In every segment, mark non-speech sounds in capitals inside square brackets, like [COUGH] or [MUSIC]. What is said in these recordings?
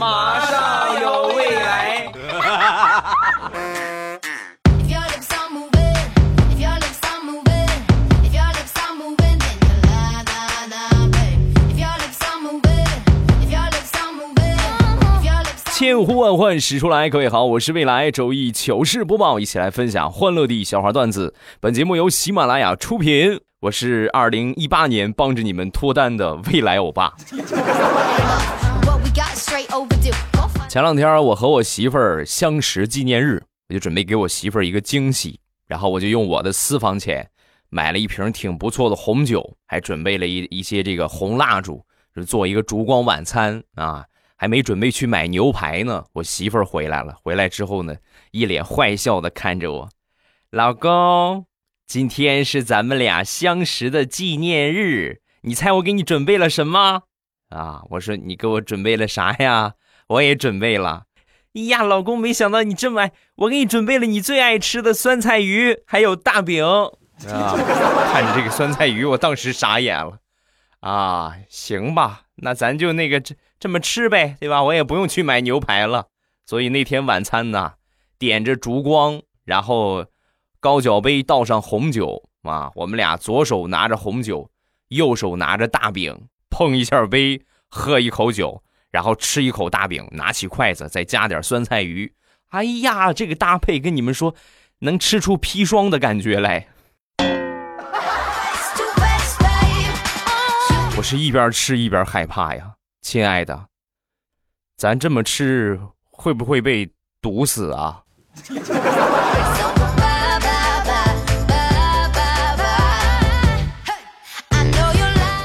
马上有未来。千呼万唤始出来，各位好，我是未来周一糗事播报，一起来分享欢乐的小花段子。本节目由喜马拉雅出品，我是二零一八年帮着你们脱单的未来欧巴。前两天我和我媳妇儿相识纪念日，我就准备给我媳妇儿一个惊喜，然后我就用我的私房钱买了一瓶挺不错的红酒，还准备了一一些这个红蜡烛，就做一个烛光晚餐啊。还没准备去买牛排呢，我媳妇儿回来了。回来之后呢，一脸坏笑的看着我，老公，今天是咱们俩相识的纪念日，你猜我给你准备了什么？啊，我说你给我准备了啥呀？我也准备了。呀，老公，没想到你这么爱，我给你准备了你最爱吃的酸菜鱼，还有大饼。啊，看着这个酸菜鱼，我当时傻眼了。啊，行吧，那咱就那个这。这么吃呗，对吧？我也不用去买牛排了。所以那天晚餐呢，点着烛光，然后高脚杯倒上红酒啊，我们俩左手拿着红酒，右手拿着大饼，碰一下杯，喝一口酒，然后吃一口大饼，拿起筷子再加点酸菜鱼。哎呀，这个搭配跟你们说，能吃出砒霜的感觉来。我是一边吃一边害怕呀。亲爱的，咱这么吃会不会被毒死啊？[LAUGHS]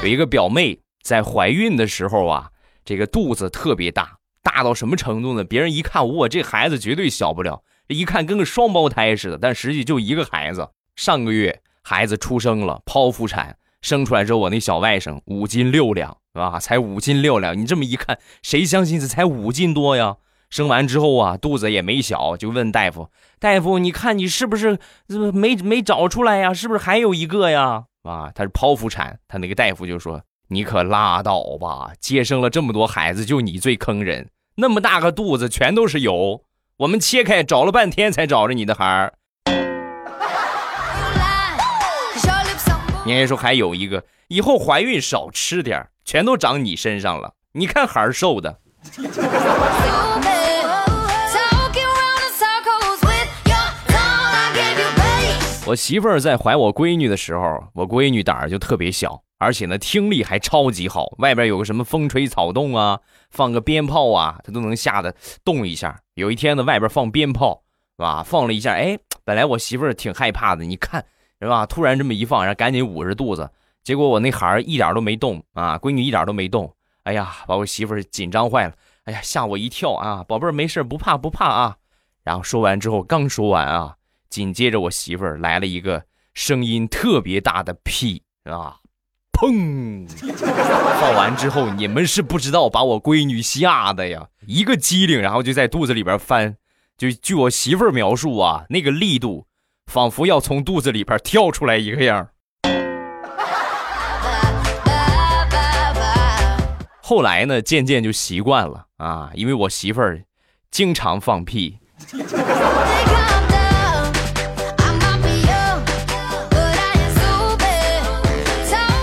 有一个表妹在怀孕的时候啊，这个肚子特别大，大到什么程度呢？别人一看，我这孩子绝对小不了，一看跟个双胞胎似的，但实际就一个孩子。上个月孩子出生了，剖腹产。生出来之后，我那小外甥五斤六两，是吧？才五斤六两，你这么一看，谁相信这才五斤多呀？生完之后啊，肚子也没小，就问大夫：“大夫，你看你是不是没没找出来呀？是不是还有一个呀？”啊，他是剖腹产，他那个大夫就说：“你可拉倒吧，接生了这么多孩子，就你最坑人，那么大个肚子全都是油，我们切开找了半天才找着你的孩儿。”你还说还有一个，以后怀孕少吃点全都长你身上了。你看孩儿瘦的。我媳妇儿在怀我闺女的时候，我闺女胆儿就特别小，而且呢听力还超级好。外边有个什么风吹草动啊，放个鞭炮啊，他都能吓得动一下。有一天呢，外边放鞭炮，是吧？放了一下，哎，本来我媳妇儿挺害怕的，你看。是吧？突然这么一放，然后赶紧捂着肚子，结果我那孩儿一点都没动啊，闺女一点都没动。哎呀，把我媳妇儿紧张坏了。哎呀，吓我一跳啊！宝贝儿没事，不怕不怕啊。然后说完之后，刚说完啊，紧接着我媳妇儿来了一个声音特别大的屁啊，砰！放完之后，你们是不知道把我闺女吓的呀，一个机灵，然后就在肚子里边翻。就据我媳妇儿描述啊，那个力度。仿佛要从肚子里边跳出来一个样后来呢，渐渐就习惯了啊，因为我媳妇儿经常放屁。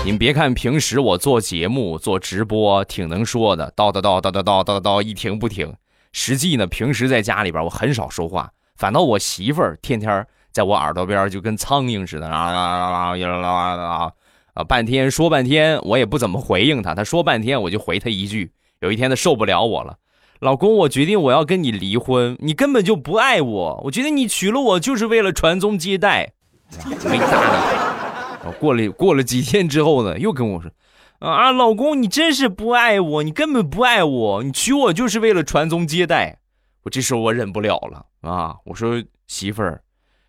你别看平时我做节目、做直播挺能说的，叨叨叨叨叨叨叨叨一停不停。实际呢，平时在家里边我很少说话，反倒我媳妇儿天天。在我耳朵边就跟苍蝇似的啊啊啊啊啊啊啊啊！半天说半天，我也不怎么回应她。她说半天，我就回她一句。有一天她受不了我了，老公，我决定我要跟你离婚。你根本就不爱我，我觉得你娶了我就是为了传宗接代。没 [LAUGHS] 搭过了过了几天之后呢，又跟我说，啊，老公，你真是不爱我，你根本不爱我，你娶我就是为了传宗接代。我这时候我忍不了了啊，我说媳妇儿。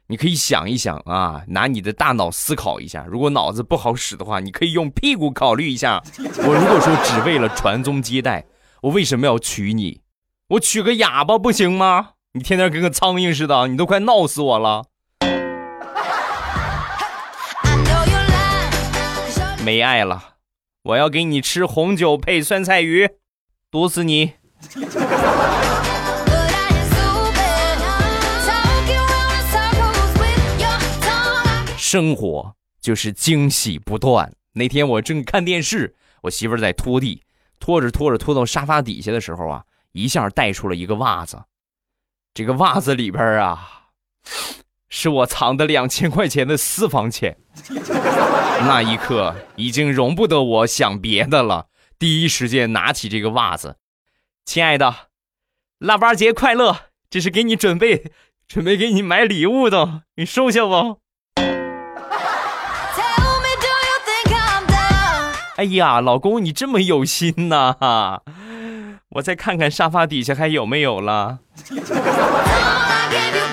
你可以想一想啊，拿你的大脑思考一下。如果脑子不好使的话，你可以用屁股考虑一下。我如果说只为了传宗接代，我为什么要娶你？我娶个哑巴不行吗？你天天跟个苍蝇似的，你都快闹死我了。没爱了，我要给你吃红酒配酸菜鱼，毒死你。生活就是惊喜不断。那天我正看电视，我媳妇在拖地，拖着拖着拖到沙发底下的时候啊，一下带出了一个袜子。这个袜子里边啊，是我藏的两千块钱的私房钱。那一刻已经容不得我想别的了，第一时间拿起这个袜子，亲爱的，腊八节快乐！这是给你准备，准备给你买礼物的，你收下吧。[LAUGHS] 哎呀，老公，你这么有心呐！我再看看沙发底下还有没有了。[LAUGHS]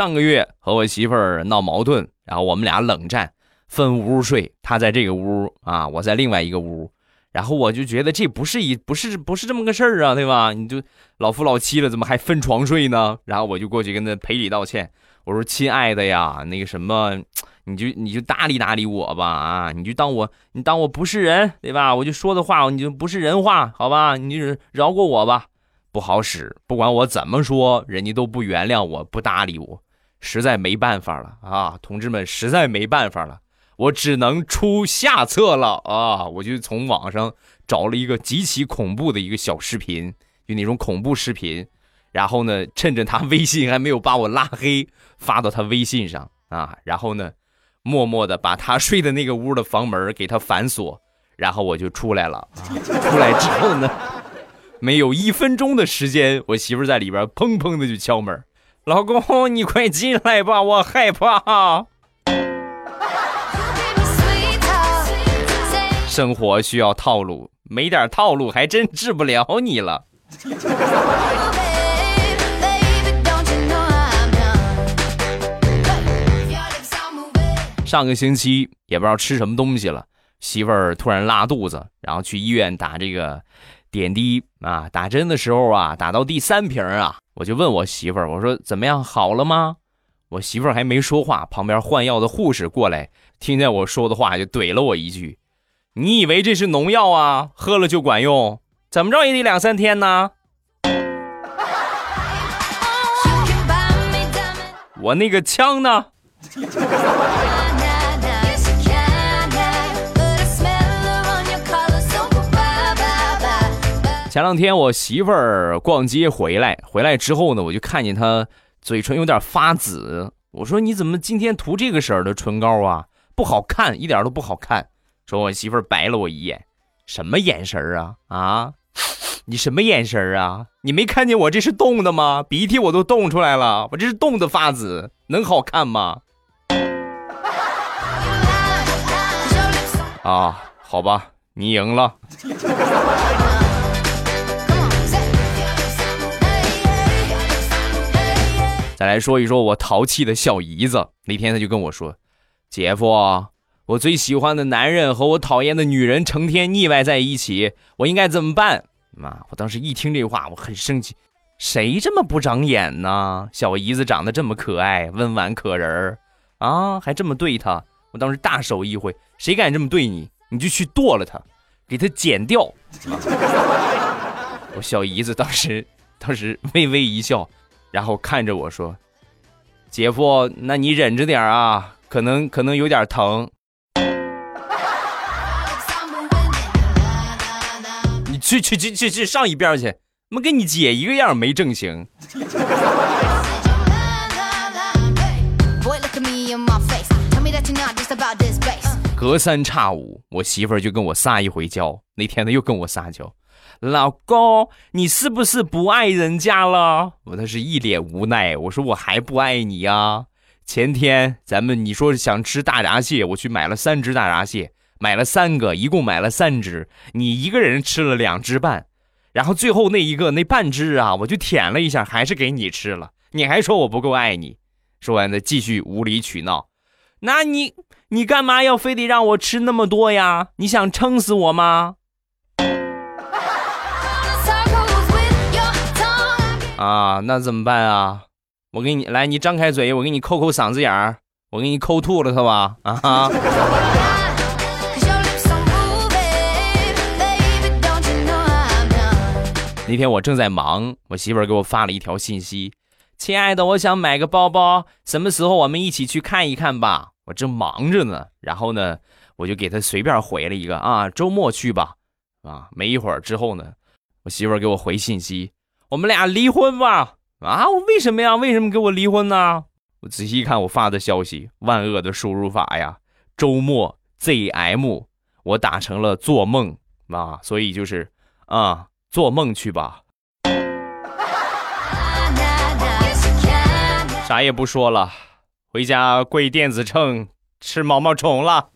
上个月和我媳妇儿闹矛盾，然后我们俩冷战，分屋睡，她在这个屋啊，我在另外一个屋。然后我就觉得这不是一不是不是这么个事儿啊，对吧？你就老夫老妻了，怎么还分床睡呢？然后我就过去跟他赔礼道歉，我说：“亲爱的呀，那个什么，你就你就搭理搭理我吧，啊，你就当我你当我不是人，对吧？我就说的话你就不是人话，好吧？你就饶过我吧。不好使，不管我怎么说，人家都不原谅我，不搭理我，实在没办法了啊，同志们，实在没办法了。”我只能出下策了啊！我就从网上找了一个极其恐怖的一个小视频，就那种恐怖视频，然后呢，趁着他微信还没有把我拉黑，发到他微信上啊，然后呢，默默的把他睡的那个屋的房门给他反锁，然后我就出来了。出来之后呢，没有一分钟的时间，我媳妇在里边砰砰的就敲门，老公你快进来吧，[LAUGHS] 我害怕。生活需要套路，没点套路还真治不了你了。上个星期也不知道吃什么东西了，媳妇儿突然拉肚子，然后去医院打这个点滴啊，打针的时候啊，打到第三瓶啊，我就问我媳妇儿，我说怎么样，好了吗？我媳妇儿还没说话，旁边换药的护士过来，听见我说的话就怼了我一句。你以为这是农药啊？喝了就管用？怎么着也得两三天呢。[LAUGHS] 我那个枪呢？[LAUGHS] 前两天我媳妇儿逛街回来，回来之后呢，我就看见她嘴唇有点发紫。我说：“你怎么今天涂这个色儿的唇膏啊？不好看，一点都不好看。”说我媳妇儿白了我一眼，什么眼神啊啊！你什么眼神啊？你没看见我这是冻的吗？鼻涕我都冻出来了，我这是冻的发紫，能好看吗？[LAUGHS] 啊，好吧，你赢了。[LAUGHS] 再来说一说我淘气的小姨子，那天他就跟我说，姐夫。我最喜欢的男人和我讨厌的女人成天腻歪在一起，我应该怎么办？妈！我当时一听这话，我很生气。谁这么不长眼呢？小姨子长得这么可爱，温婉可人儿啊，还这么对她。我当时大手一挥，谁敢这么对你，你就去剁了他，给他剪掉。[LAUGHS] 我小姨子当时当时微微一笑，然后看着我说：“姐夫，那你忍着点啊，可能可能有点疼。”你去去去去去上一边去！妈跟你姐一个样，没正形。[LAUGHS] 隔三差五，我媳妇儿就跟我撒一回娇。那天她又跟我撒娇，老公，你是不是不爱人家了？我那是一脸无奈。我说我还不爱你呀。前天咱们你说想吃大闸蟹，我去买了三只大闸蟹。买了三个，一共买了三只，你一个人吃了两只半，然后最后那一个那半只啊，我就舔了一下，还是给你吃了，你还说我不够爱你。说完呢，继续无理取闹。那你你干嘛要非得让我吃那么多呀？你想撑死我吗？啊，那怎么办啊？我给你来，你张开嘴，我给你抠抠嗓子眼儿，我给你抠吐了是吧？啊！[LAUGHS] 那天我正在忙，我媳妇儿给我发了一条信息：“亲爱的，我想买个包包，什么时候我们一起去看一看吧？”我正忙着呢，然后呢，我就给她随便回了一个：“啊，周末去吧。”啊，没一会儿之后呢，我媳妇儿给我回信息。我们俩离婚吧。”啊，我为什么呀？为什么给我离婚呢？我仔细一看我发的消息，万恶的输入法呀，周末 ZM，我打成了做梦啊，所以就是啊，做梦去吧，啥也不说了，回家跪电子秤吃毛毛虫了。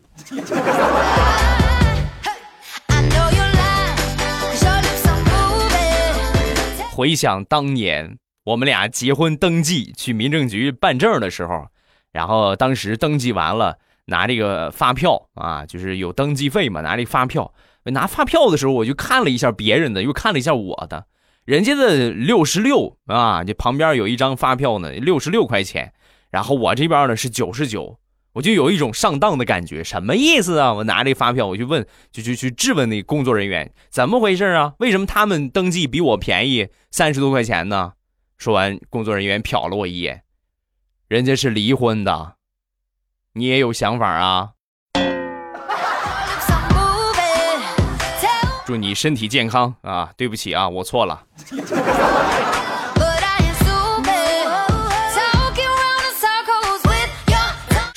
回想当年。我们俩结婚登记去民政局办证的时候，然后当时登记完了，拿这个发票啊，就是有登记费嘛，拿这发票。拿发票的时候，我就看了一下别人的，又看了一下我的，人家的六十六啊，这旁边有一张发票呢，六十六块钱，然后我这边呢是九十九，我就有一种上当的感觉，什么意思啊？我拿这发票，我去问，就去去质问那工作人员，怎么回事啊？为什么他们登记比我便宜三十多块钱呢？说完，工作人员瞟了我一眼，人家是离婚的，你也有想法啊？祝你身体健康啊！对不起啊，我错了。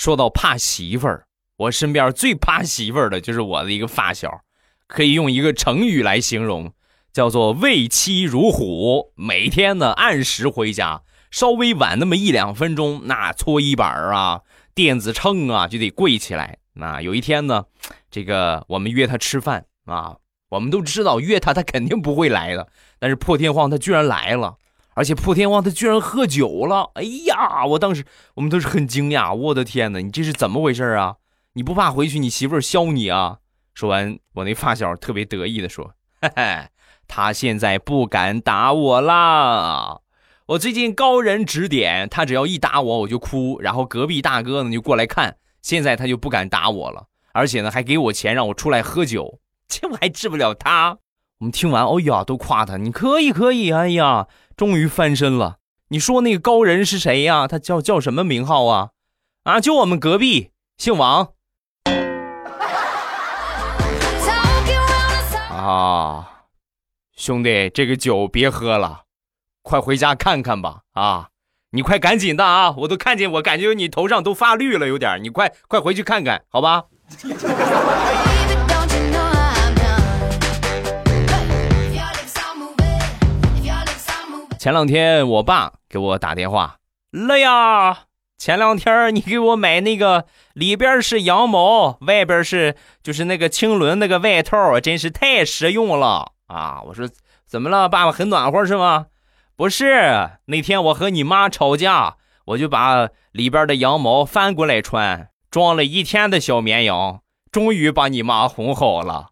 说到怕媳妇儿，我身边最怕媳妇儿的就是我的一个发小，可以用一个成语来形容。叫做畏妻如虎，每天呢按时回家，稍微晚那么一两分钟，那搓衣板啊、电子秤啊就得跪起来。那有一天呢，这个我们约他吃饭啊，我们都知道约他他肯定不会来的，但是破天荒他居然来了，而且破天荒他居然喝酒了。哎呀，我当时我们都是很惊讶，我的天哪，你这是怎么回事啊？你不怕回去你媳妇儿削你啊？说完，我那发小特别得意的说：“嘿嘿。”他现在不敢打我啦！我最近高人指点，他只要一打我，我就哭，然后隔壁大哥呢就过来看。现在他就不敢打我了，而且呢还给我钱让我出来喝酒，这我还治不了他。我们听完，哦呀，都夸他，你可以可以，哎呀，终于翻身了。你说那个高人是谁呀？他叫叫什么名号啊？啊，就我们隔壁，姓王。[LAUGHS] 啊。兄弟，这个酒别喝了，快回家看看吧！啊，你快赶紧的啊！我都看见，我感觉你头上都发绿了，有点，你快快回去看看，好吧？[LAUGHS] 前两天我爸给我打电话了呀，前两天你给我买那个里边是羊毛，外边是就是那个青纶那个外套，真是太实用了。啊！我说怎么了？爸爸很暖和是吗？不是，那天我和你妈吵架，我就把里边的羊毛翻过来穿，装了一天的小绵羊，终于把你妈哄好了。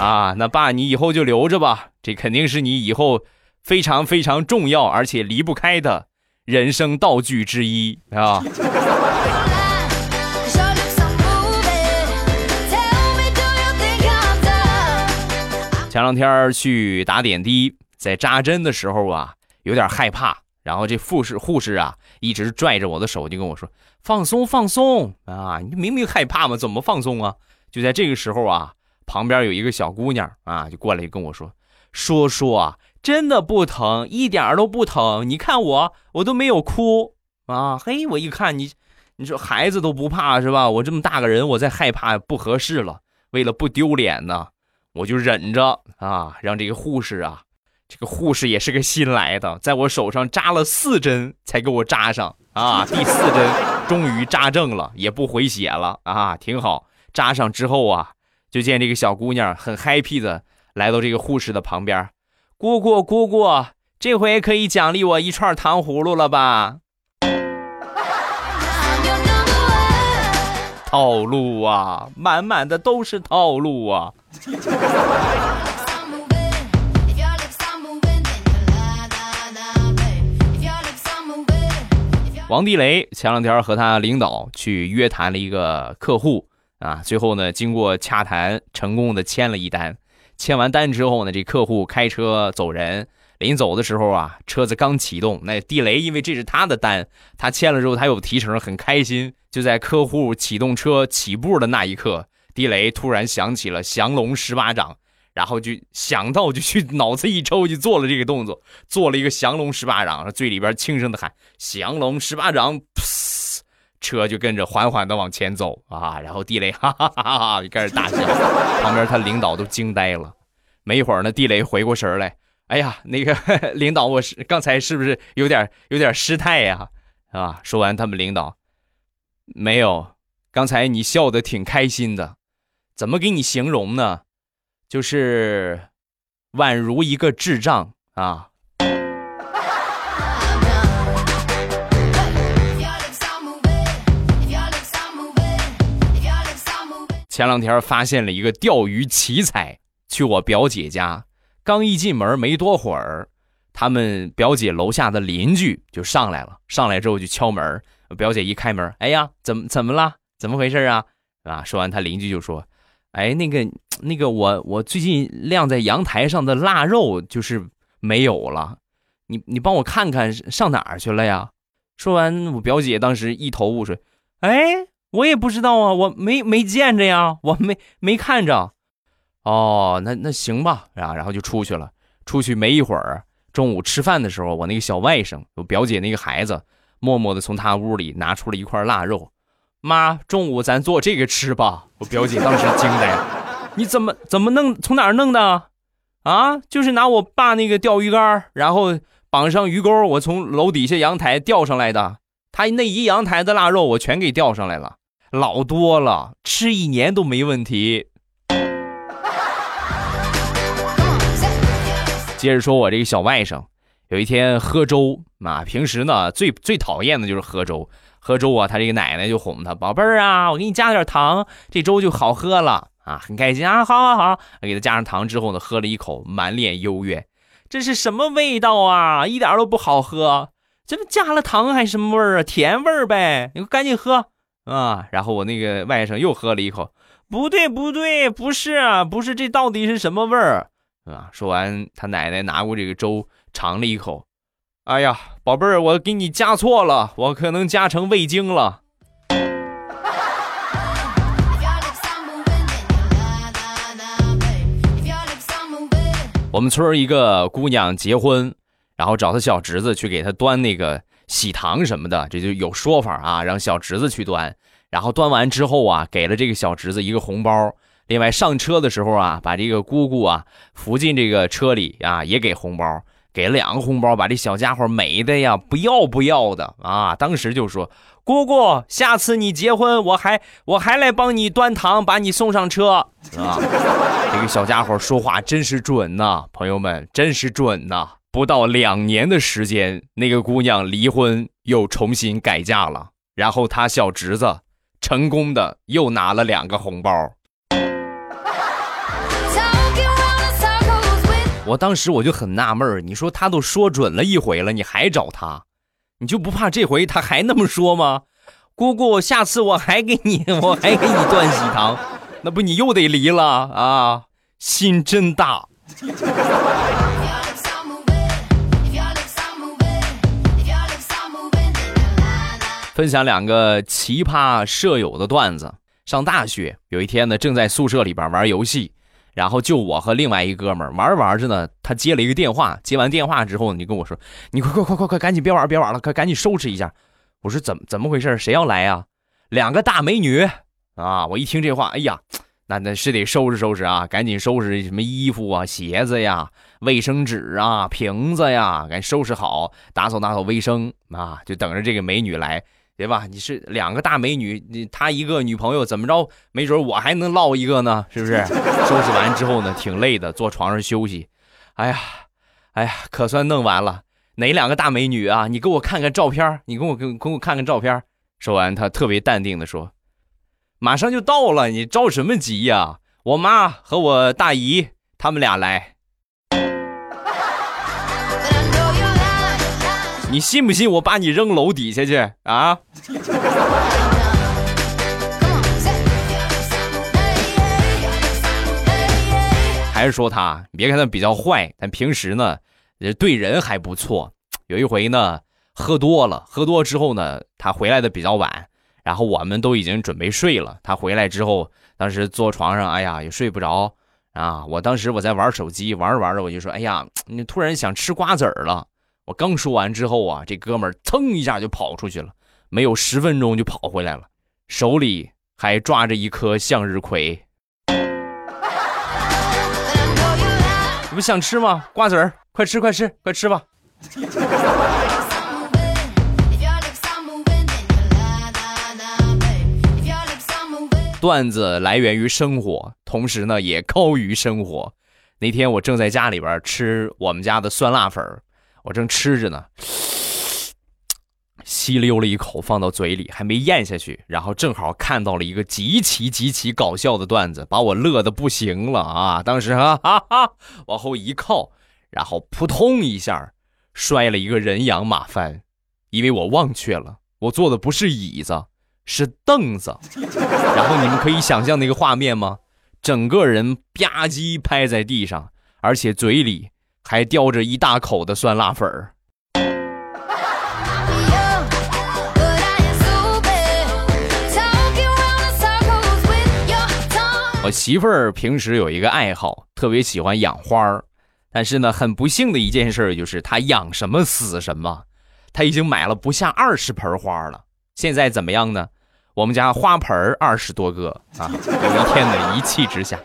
啊，那爸，你以后就留着吧，这肯定是你以后非常非常重要而且离不开的人生道具之一啊。前两天去打点滴，在扎针的时候啊，有点害怕。然后这护士护士啊，一直拽着我的手，就跟我说：“放松，放松啊！你明明害怕嘛，怎么放松啊？”就在这个时候啊，旁边有一个小姑娘啊，就过来跟我说：“说说，真的不疼，一点都不疼。你看我，我都没有哭啊！嘿，我一看你，你说孩子都不怕是吧？我这么大个人，我再害怕不合适了。为了不丢脸呢。”我就忍着啊，让这个护士啊，这个护士也是个新来的，在我手上扎了四针才给我扎上啊。[LAUGHS] 第四针终于扎正了，也不回血了啊，挺好。扎上之后啊，就见这个小姑娘很 happy 的来到这个护士的旁边，姑姑姑姑，这回可以奖励我一串糖葫芦了吧？套路啊，满满的都是套路啊！王地雷前两天和他领导去约谈了一个客户啊，最后呢，经过洽谈，成功的签了一单。签完单之后呢，这客户开车走人。临走的时候啊，车子刚启动，那地雷因为这是他的单，他签了之后他有提成，很开心。就在客户启动车起步的那一刻，地雷突然想起了降龙十八掌，然后就想到就去脑子一抽就做了这个动作，做了一个降龙十八掌，嘴里边轻声的喊降龙十八掌，车就跟着缓缓的往前走啊，然后地雷哈哈哈哈就开始大笑，[LAUGHS] 旁边他领导都惊呆了。没一会儿呢，地雷回过神来。哎呀，那个 [LAUGHS] 领导，我是刚才是不是有点有点失态呀？啊，说完，他们领导没有，刚才你笑的挺开心的，怎么给你形容呢？就是宛如一个智障啊。前两天发现了一个钓鱼奇才，去我表姐家。刚一进门没多会儿，他们表姐楼下的邻居就上来了。上来之后就敲门，表姐一开门，哎呀，怎么怎么了？怎么回事啊？啊！说完，他邻居就说：“哎，那个那个，我我最近晾在阳台上的腊肉就是没有了，你你帮我看看上哪儿去了呀？”说完，我表姐当时一头雾水，哎，我也不知道啊，我没没见着呀，我没没看着。哦，那那行吧，然后然后就出去了。出去没一会儿，中午吃饭的时候，我那个小外甥，我表姐那个孩子，默默的从他屋里拿出了一块腊肉。妈，中午咱做这个吃吧。我表姐当时惊呆了，[LAUGHS] 你怎么怎么弄？从哪儿弄的？啊，就是拿我爸那个钓鱼竿，然后绑上鱼钩，我从楼底下阳台钓上来的。他那一阳台的腊肉，我全给钓上来了，老多了，吃一年都没问题。接着说，我这个小外甥，有一天喝粥啊，平时呢最最讨厌的就是喝粥。喝粥啊，他这个奶奶就哄他，宝贝儿啊，我给你加点糖，这粥就好喝了啊，很开心啊，好好好，给他加上糖之后呢，喝了一口，满脸幽怨，这是什么味道啊？一点都不好喝，这不加了糖还是什么味儿啊？甜味儿呗，你赶紧喝啊！然后我那个外甥又喝了一口，不对不对，不是不是，这到底是什么味儿？啊！说完，他奶奶拿过这个粥尝了一口，哎呀，宝贝儿，我给你加错了，我可能加成味精了。我们村一个姑娘结婚，然后找她小侄子去给她端那个喜糖什么的，这就有说法啊，让小侄子去端。然后端完之后啊，给了这个小侄子一个红包。另外上车的时候啊，把这个姑姑啊扶进这个车里啊，也给红包，给了两个红包，把这小家伙美的呀不要不要的啊！当时就说：“姑姑，下次你结婚，我还我还来帮你端糖，把你送上车啊！”这个小家伙说话真是准呐，朋友们，真是准呐！不到两年的时间，那个姑娘离婚又重新改嫁了，然后他小侄子成功的又拿了两个红包。我当时我就很纳闷儿，你说他都说准了一回了，你还找他，你就不怕这回他还那么说吗？姑姑，下次我还给你，我还给你断喜糖，那不你又得离了啊？心真大。分享两个奇葩舍友的段子。上大学有一天呢，正在宿舍里边玩游戏。然后就我和另外一哥们儿玩玩着呢，他接了一个电话，接完电话之后，你跟我说，你快快快快快，赶紧别玩别玩了，快赶紧收拾一下。我说怎么怎么回事？谁要来呀？两个大美女啊！我一听这话，哎呀，那那是得收拾收拾啊，赶紧收拾什么衣服啊、鞋子呀、卫生纸啊、瓶子呀，赶紧收拾好，打扫打扫卫生啊，就等着这个美女来。对吧？你是两个大美女，你她一个女朋友，怎么着？没准我还能落一个呢，是不是？收拾完之后呢，挺累的，坐床上休息。哎呀，哎呀，可算弄完了。哪两个大美女啊？你给我看看照片，你给我给给我看看照片。说完，他特别淡定的说：“马上就到了，你着什么急呀？我妈和我大姨他们俩来。”你信不信我把你扔楼底下去啊？还是说他？你别看他比较坏，但平时呢，对人还不错。有一回呢，喝多了，喝多之后呢，他回来的比较晚，然后我们都已经准备睡了。他回来之后，当时坐床上，哎呀，也睡不着啊。我当时我在玩手机，玩着玩着，我就说，哎呀，你突然想吃瓜子儿了。我刚说完之后啊，这哥们儿噌一下就跑出去了，没有十分钟就跑回来了，手里还抓着一颗向日葵。你不想吃吗？瓜子儿，快吃快吃快吃吧！段子来源于生活，同时呢也高于生活。那天我正在家里边吃我们家的酸辣粉，我正吃着呢。吸溜了一口，放到嘴里，还没咽下去，然后正好看到了一个极其极其搞笑的段子，把我乐的不行了啊！当时哈哈哈，往后一靠，然后扑通一下摔了一个人仰马翻，因为我忘却了，我坐的不是椅子，是凳子。然后你们可以想象那个画面吗？整个人吧唧拍在地上，而且嘴里还叼着一大口的酸辣粉儿。我媳妇儿平时有一个爱好，特别喜欢养花儿，但是呢，很不幸的一件事就是她养什么死什么。她已经买了不下二十盆花了，现在怎么样呢？我们家花盆二十多个啊！有一天呢，一气之下，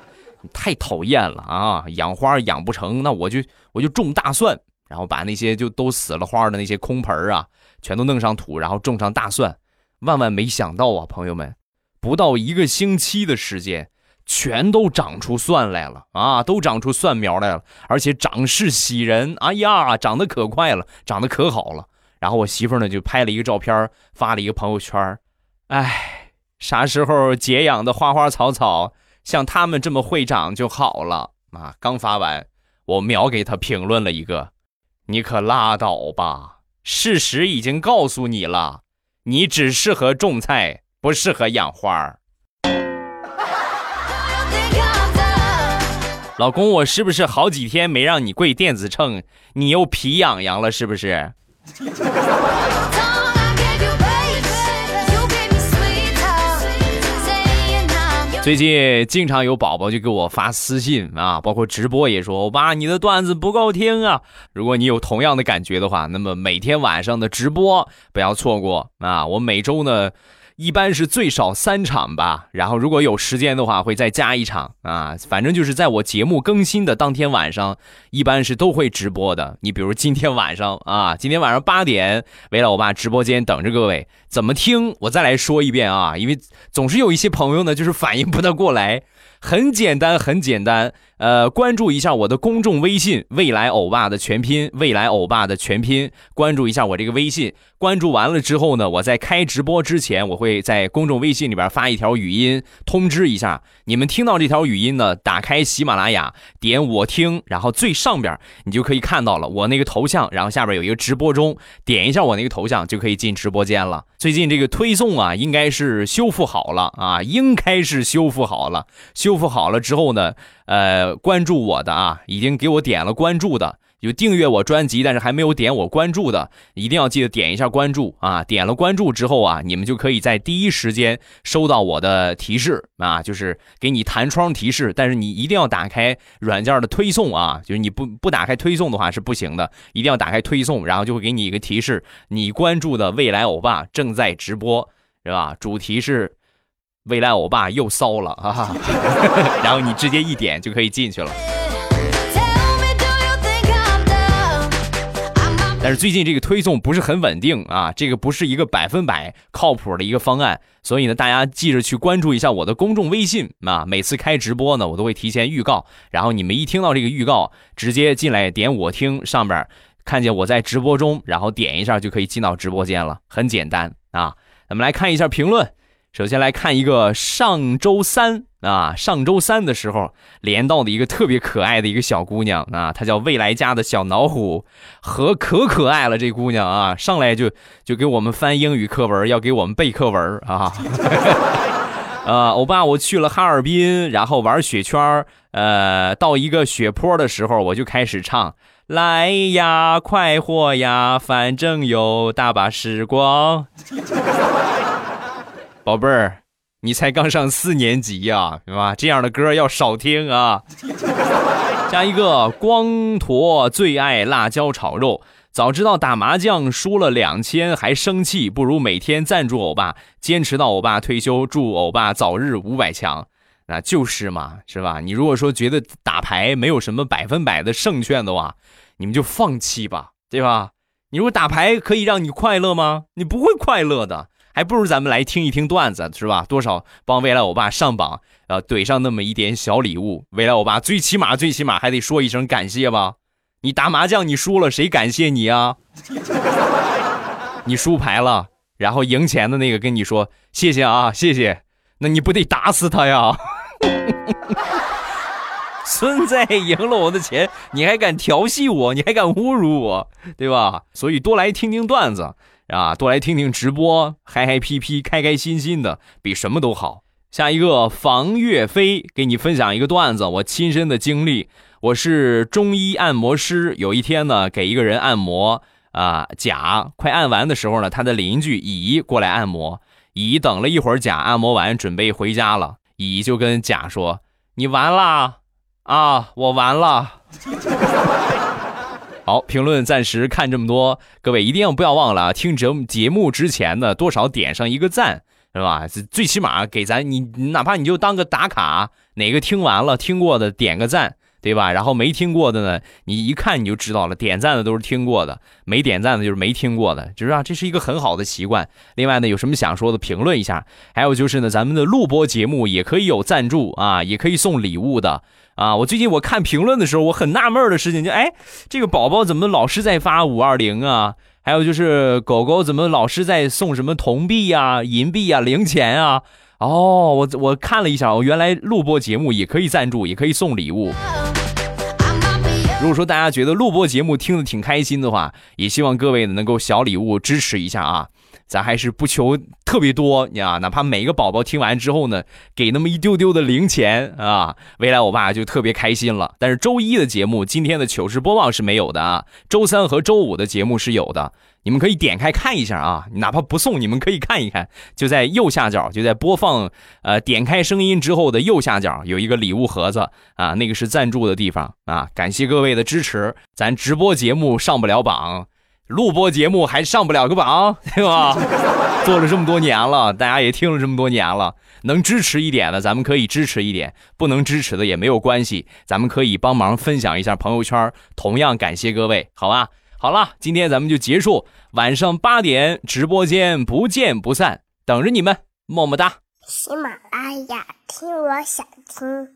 太讨厌了啊！养花养不成，那我就我就种大蒜，然后把那些就都死了花的那些空盆啊，全都弄上土，然后种上大蒜。万万没想到啊，朋友们，不到一个星期的时间。全都长出蒜来了啊！都长出蒜苗来了，而且长势喜人。哎呀，长得可快了，长得可好了。然后我媳妇呢就拍了一个照片，发了一个朋友圈。哎，啥时候姐养的花花草草像他们这么会长就好了啊！刚发完，我秒给他评论了一个：“你可拉倒吧！事实已经告诉你了，你只适合种菜，不适合养花。[LAUGHS] ”老公，我是不是好几天没让你跪电子秤，你又皮痒痒了？是不是？[LAUGHS] 最近经常有宝宝就给我发私信啊，包括直播也说：“欧巴，你的段子不够听啊！”如果你有同样的感觉的话，那么每天晚上的直播不要错过啊！我每周呢。一般是最少三场吧，然后如果有时间的话会再加一场啊，反正就是在我节目更新的当天晚上，一般是都会直播的。你比如今天晚上啊，今天晚上八点，为了我爸直播间等着各位，怎么听？我再来说一遍啊，因为总是有一些朋友呢，就是反应不得过来。很简单，很简单。呃，关注一下我的公众微信“未来欧巴”的全拼“未来欧巴”的全拼，关注一下我这个微信。关注完了之后呢，我在开直播之前，我会在公众微信里边发一条语音通知一下你们。听到这条语音呢，打开喜马拉雅，点我听，然后最上边你就可以看到了我那个头像，然后下边有一个直播中，点一下我那个头像就可以进直播间了。最近这个推送啊，应该是修复好了啊，应该是修复好了。修复好了之后呢？呃，关注我的啊，已经给我点了关注的，有订阅我专辑，但是还没有点我关注的，一定要记得点一下关注啊！点了关注之后啊，你们就可以在第一时间收到我的提示啊，就是给你弹窗提示，但是你一定要打开软件的推送啊，就是你不不打开推送的话是不行的，一定要打开推送，然后就会给你一个提示，你关注的未来欧巴正在直播，是吧？主题是。未来欧巴又骚了啊！[LAUGHS] 然后你直接一点就可以进去了。但是最近这个推送不是很稳定啊，这个不是一个百分百靠谱的一个方案，所以呢，大家记着去关注一下我的公众微信啊。每次开直播呢，我都会提前预告，然后你们一听到这个预告，直接进来点我听上边看见我在直播中，然后点一下就可以进到直播间了，很简单啊。咱们来看一下评论。首先来看一个上周三啊，上周三的时候连到的一个特别可爱的一个小姑娘啊，她叫未来家的小老虎，和可可爱了这姑娘啊，上来就就给我们翻英语课文，要给我们背课文啊。[LAUGHS] 呃，欧巴，我去了哈尔滨，然后玩雪圈呃，到一个雪坡的时候，我就开始唱：“来呀，快活呀，反正有大把时光。”宝贝儿，你才刚上四年级呀，是吧？这样的歌要少听啊。加一个光驼最爱辣椒炒肉。早知道打麻将输了两千还生气，不如每天赞助欧巴，坚持到欧巴退休，祝欧巴早日五百强。那就是嘛，是吧？你如果说觉得打牌没有什么百分百的胜券的话，你们就放弃吧，对吧？你如果打牌可以让你快乐吗？你不会快乐的，还不如咱们来听一听段子，是吧？多少帮未来欧巴上榜，呃，怼上那么一点小礼物，未来欧巴最起码最起码还得说一声感谢吧。你打麻将你输了，谁感谢你啊？[LAUGHS] 你输牌了，然后赢钱的那个跟你说谢谢啊，谢谢，那你不得打死他呀？[LAUGHS] 孙子赢了我的钱，你还敢调戏我？你还敢侮辱我？对吧？所以多来听听段子啊，多来听听直播，嗨嗨皮皮，开开心心的，比什么都好。下一个房岳飞给你分享一个段子，我亲身的经历。我是中医按摩师，有一天呢，给一个人按摩啊，甲快按完的时候呢，他的邻居乙过来按摩，乙等了一会儿，甲按摩完准备回家了，乙就跟甲说：“你完了啊，我完了。” [LAUGHS] 好，评论暂时看这么多，各位一定要不要忘了，听节目节目之前呢，多少点上一个赞，是吧？最起码给咱你哪怕你就当个打卡，哪个听完了听过的点个赞。对吧？然后没听过的呢，你一看你就知道了。点赞的都是听过的，没点赞的就是没听过的，就是啊这是一个很好的习惯。另外呢，有什么想说的，评论一下。还有就是呢，咱们的录播节目也可以有赞助啊，也可以送礼物的啊。我最近我看评论的时候，我很纳闷的事情就，哎，这个宝宝怎么老是在发五二零啊？还有就是狗狗怎么老是在送什么铜币呀、银币呀、零钱啊？哦，我我看了一下，我原来录播节目也可以赞助，也可以送礼物。如果说大家觉得录播节目听得挺开心的话，也希望各位能够小礼物支持一下啊！咱还是不求特别多，你啊，哪怕每个宝宝听完之后呢，给那么一丢丢的零钱啊，未来我爸就特别开心了。但是周一的节目，今天的糗事播报是没有的啊，周三和周五的节目是有的。你们可以点开看一下啊，哪怕不送，你们可以看一看，就在右下角，就在播放，呃，点开声音之后的右下角有一个礼物盒子啊，那个是赞助的地方啊，感谢各位的支持，咱直播节目上不了榜，[LAUGHS] 录播节目还上不了个榜，对吧？做了这么多年了，大家也听了这么多年了，能支持一点的，咱们可以支持一点；不能支持的也没有关系，咱们可以帮忙分享一下朋友圈，同样感谢各位，好吧？好了，今天咱们就结束。晚上八点直播间不见不散，等着你们，么么哒。喜马拉雅听，我想听。